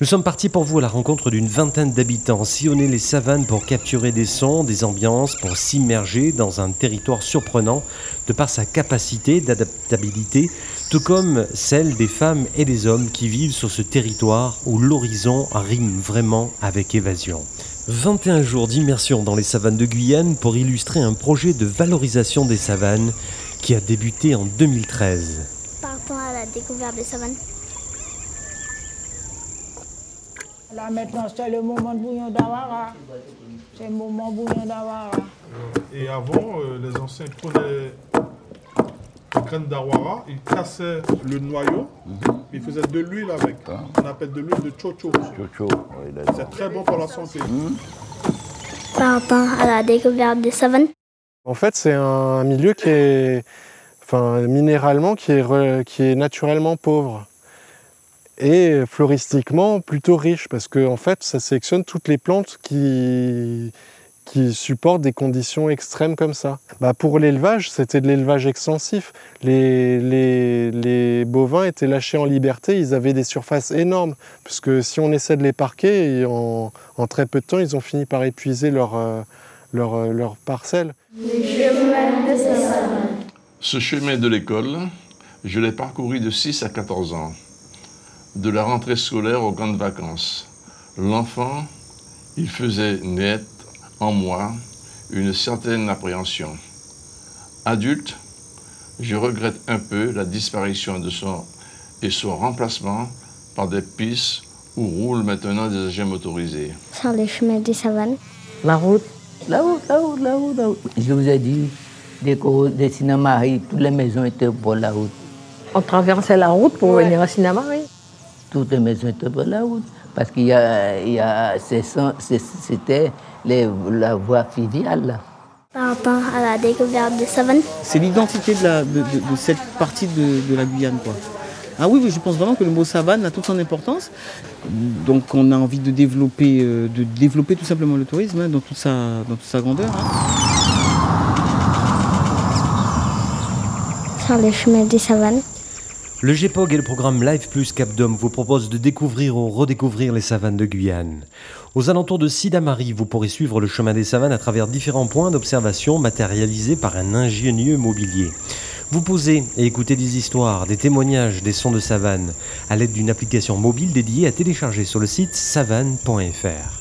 Nous sommes partis pour vous à la rencontre d'une vingtaine d'habitants, sillonner les savanes pour capturer des sons, des ambiances, pour s'immerger dans un territoire surprenant de par sa capacité d'adaptabilité, tout comme celle des femmes et des hommes qui vivent sur ce territoire où l'horizon rime vraiment avec évasion. 21 jours d'immersion dans les savanes de Guyane pour illustrer un projet de valorisation des savanes qui a débuté en 2013. Partons à la découverte des savanes. Là maintenant c'est le moment de bouillon d'Awara. C'est le moment bouillon d'Awara. Et avant, euh, les anciens prenaient les graines d'Awara, ils cassaient le noyau, ils faisaient de l'huile avec. On appelle de l'huile de chocho. C'est très bon pour la santé. Partons à la découverte des savanes. En fait, c'est un milieu qui est, enfin, minéralement, qui est, qui est naturellement pauvre et floristiquement plutôt riche parce que en fait ça sélectionne toutes les plantes qui, qui supportent des conditions extrêmes comme ça. Bah pour l'élevage, c'était de l'élevage extensif. Les, les, les, bovins étaient lâchés en liberté, ils avaient des surfaces énormes, puisque si on essaie de les parquer, en, en très peu de temps, ils ont fini par épuiser leur, euh, leur, euh, leur parcelle. Ce chemin de l'école, je l'ai parcouru de 6 à 14 ans de la rentrée scolaire aux grandes vacances. L'enfant, il faisait naître en moi une certaine appréhension. Adulte, je regrette un peu la disparition de son et son remplacement par des pistes où roulent maintenant des agents motorisés. Sur les chemins des savanes. La route, la route, la route, la route, la route. Je vous ai dit, des, des cinémas, toutes les maisons étaient pour la route. On traversait la route pour venir au cinéma, oui toutes les maisons étaient pour la route. Parce qu'il y a, il y a c'était la voie fluviale. Par rapport à la découverte des savanes C'est l'identité de, la, de, de, cette partie de, la Guyane. Quoi. Ah oui, oui, je pense vraiment que le mot savane a toute son importance. Donc on a envie de développer, euh, de développer tout simplement le tourisme hein, dans, toute sa, dans toute sa grandeur. Hein. Sur les chemins des savanes. Le GEPOG et le programme Live Plus Cap Dom vous proposent de découvrir ou redécouvrir les savanes de Guyane. Aux alentours de Sidamari, vous pourrez suivre le chemin des savanes à travers différents points d'observation matérialisés par un ingénieux mobilier. Vous posez et écoutez des histoires, des témoignages, des sons de savane à l'aide d'une application mobile dédiée à télécharger sur le site savane.fr.